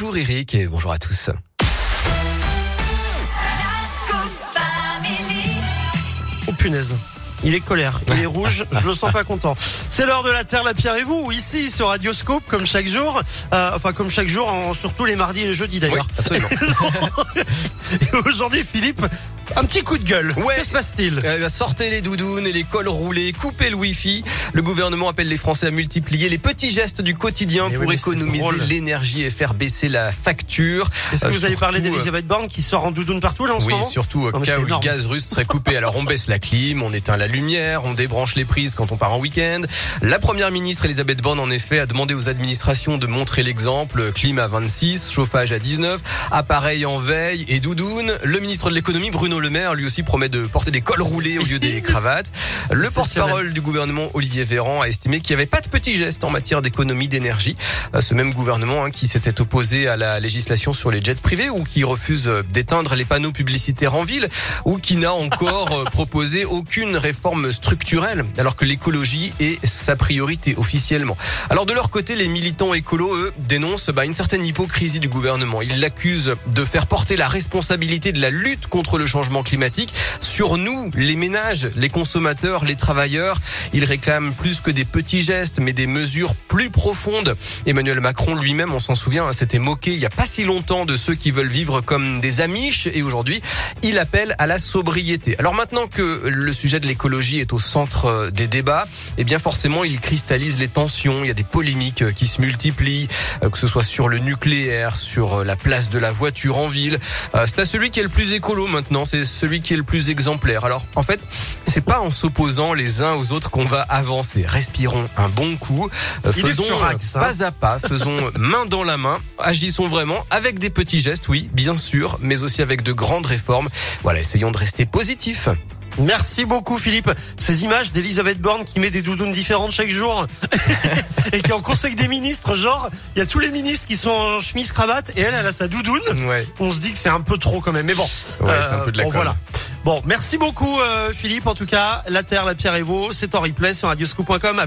Bonjour Eric et bonjour à tous. Oh punaise. Il est colère, il est rouge, je le sens pas content. C'est l'heure de la Terre, la Pierre et vous, ici sur Radioscope, comme chaque jour, euh, enfin comme chaque jour, en, surtout les mardis et les jeudis Oui, d'ailleurs. absolument. Aujourd'hui, Philippe, un petit coup de gueule. Ouais. Que se passe-t-il Euh, sortez les doudounes et les cols roulés, coupez le wifi. Le gouvernement appelle les Français à multiplier les petits gestes du quotidien Eh pour oui, économiser l'énergie et faire baisser la facture. Est-ce que Euh, vous allez parler surtout, euh, d'Elisabeth Borne qui sort en doudoune partout là en ce Oui, moment surtout au Non, cas où le gaz russe serait coupé. Alors on baisse la clim, on éteint la lumière, on débranche les prises quand on part en week-end. La première ministre Elisabeth Borne en effet a demandé aux administrations de montrer l'exemple. Clim à 26, chauffage à 19, appareil en veille et doudoune. Le ministre de l'économie Bruno Le Maire lui aussi promet de porter des cols roulés au lieu des cravates. Le porte-parole du gouvernement Olivier Véran a estimé qu'il n'y avait pas de petits gestes en matière d'économie d'énergie. Euh, Ce même gouvernement hein, qui s'était opposé à la législation sur les jets privés ou qui refuse euh, d'éteindre les panneaux publicitaires en ville ou qui n'a encore euh, proposé aucune réforme structurelle alors que l'écologie est sa priorité officiellement. Alors de leur côté, les militants écolos, eux, dénoncent bah, une certaine hypocrisie du gouvernement. Ils l'accusent de faire porter la responsabilité de la lutte contre le changement climatique sur nous, les ménages, les consommateurs, les travailleurs. Ils réclament plus que des petits gestes, mais des mesures plus profondes. Emmanuel Macron lui-même, on s'en souvient, hein, s'était moqué il y a pas si longtemps de ceux qui veulent vivre comme des amiches et aujourd'hui, il appelle à la sobriété. Alors maintenant que le sujet de l'écologie est au centre euh, des débats, eh bien forcément, il cristallise les tensions, il y a des polémiques euh, qui se multiplient, euh, que ce soit sur le nucléaire, sur la place de la voiture en ville. C'est à celui qui est le plus écolo maintenant, c'est celui qui est le plus exemplaire. Alors en fait, c'est pas en s'opposant les uns aux autres qu'on va avancer. Respirons un bon coup, euh, faisons furax, hein. pas à pas, faisons main dans la main, agissons vraiment avec des petits gestes, oui, bien sûr, mais aussi avec de grandes réformes. Voilà, essayons de rester positifs. Merci beaucoup Philippe. Ces images d'Elisabeth Borne qui met des doudounes différentes chaque jour et qui est en conseil des ministres, genre il y a tous les ministres qui sont en chemise cravate et elle elle a sa doudoune. Ouais. On se dit que c'est un peu trop quand même, mais bon. Ouais, c'est un peu de la bon, voilà. Bon, merci beaucoup euh, Philippe. En tout cas, la terre, la pierre et vous, c'est en replay sur radioscoop.com.